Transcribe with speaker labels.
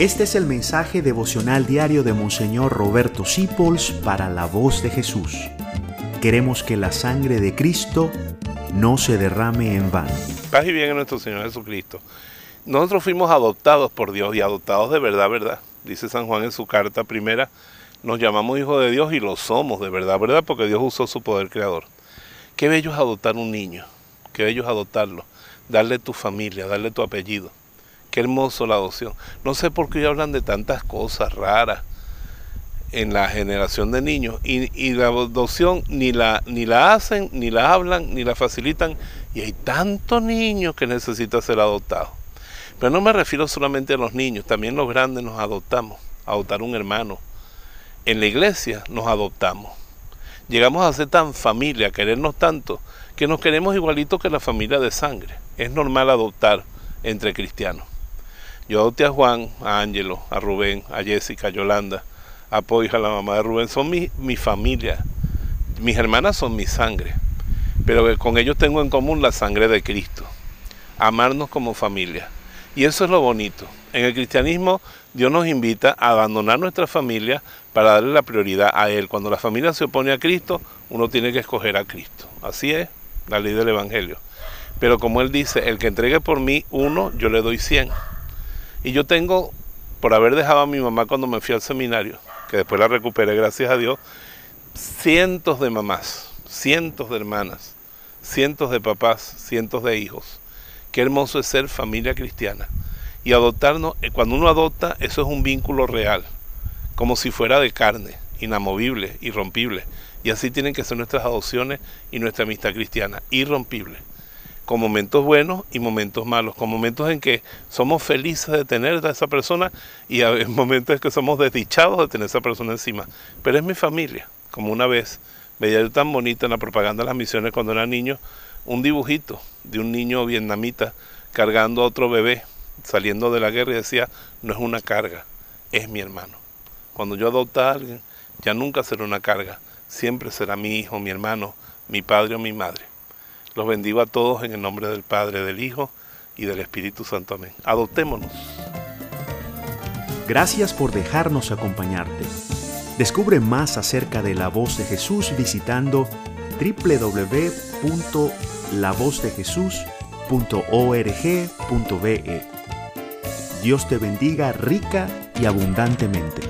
Speaker 1: Este es el mensaje devocional diario de Monseñor Roberto Sipols para la voz de Jesús. Queremos que la sangre de Cristo no se derrame en vano.
Speaker 2: Paz y bien en nuestro Señor Jesucristo. Nosotros fuimos adoptados por Dios y adoptados de verdad, verdad. Dice San Juan en su carta primera, nos llamamos hijos de Dios y lo somos de verdad, verdad, porque Dios usó su poder creador. Qué bello es adoptar un niño, qué bello es adoptarlo, darle tu familia, darle tu apellido. Qué hermoso la adopción. No sé por qué hablan de tantas cosas raras en la generación de niños y, la adopción ni la, ni la hacen, ni la hablan, ni la facilitan y hay tantos niños que necesitan ser adoptados. Pero no me refiero solamente a los niños, también los grandes nos adoptamos, adoptar un hermano. En la iglesia nos adoptamos. Llegamos a ser tan familia, a querernos tanto, que nos queremos igualito que la familia de sangre. Es normal adoptar entre cristianos. Yo adopté a Juan, a Ángelo, a Rubén, a Jessica, a Yolanda, a Poija, la mamá de Rubén. Son mi, mi familia. Mis hermanas son mi sangre. Pero con ellos tengo en común la sangre de Cristo. Amarnos como familia. Y eso es lo bonito. En el cristianismo Dios nos invita a abandonar nuestra familia para darle la prioridad a Él. Cuando la familia se opone a Cristo, uno tiene que escoger a Cristo. Así es la ley del Evangelio. Pero como Él dice, el que entregue por mí uno, yo le doy cien. Y yo tengo, por haber dejado a mi mamá cuando me fui al seminario, que después la recuperé gracias a Dios, cientos de mamás, cientos de hermanas, cientos de papás, cientos de hijos. Qué hermoso es ser familia cristiana. Y adoptarnos, eh, cuando uno adopta, eso es un vínculo real, como si fuera de carne, inamovible, irrompible. Y así tienen que ser nuestras adopciones y nuestra amistad cristiana, irrompible con momentos buenos y momentos malos, con momentos en que somos felices de tener a esa persona y en momentos en que somos desdichados de tener a esa persona encima. Pero es mi familia, como una vez veía yo tan bonito en la propaganda de las misiones cuando era niño, un dibujito de un niño vietnamita cargando a otro bebé saliendo de la guerra y decía, no es una carga, es mi hermano. Cuando yo adopto a alguien, ya nunca será una carga, siempre será mi hijo, mi hermano, mi padre o mi madre. Los bendigo a todos en el nombre del Padre, del Hijo y del Espíritu Santo. Amén. Adoptémonos.
Speaker 1: Gracias por dejarnos acompañarte. Descubre más acerca de la voz de Jesús visitando www.lavozdejesús.org.be. Dios te bendiga rica y abundantemente.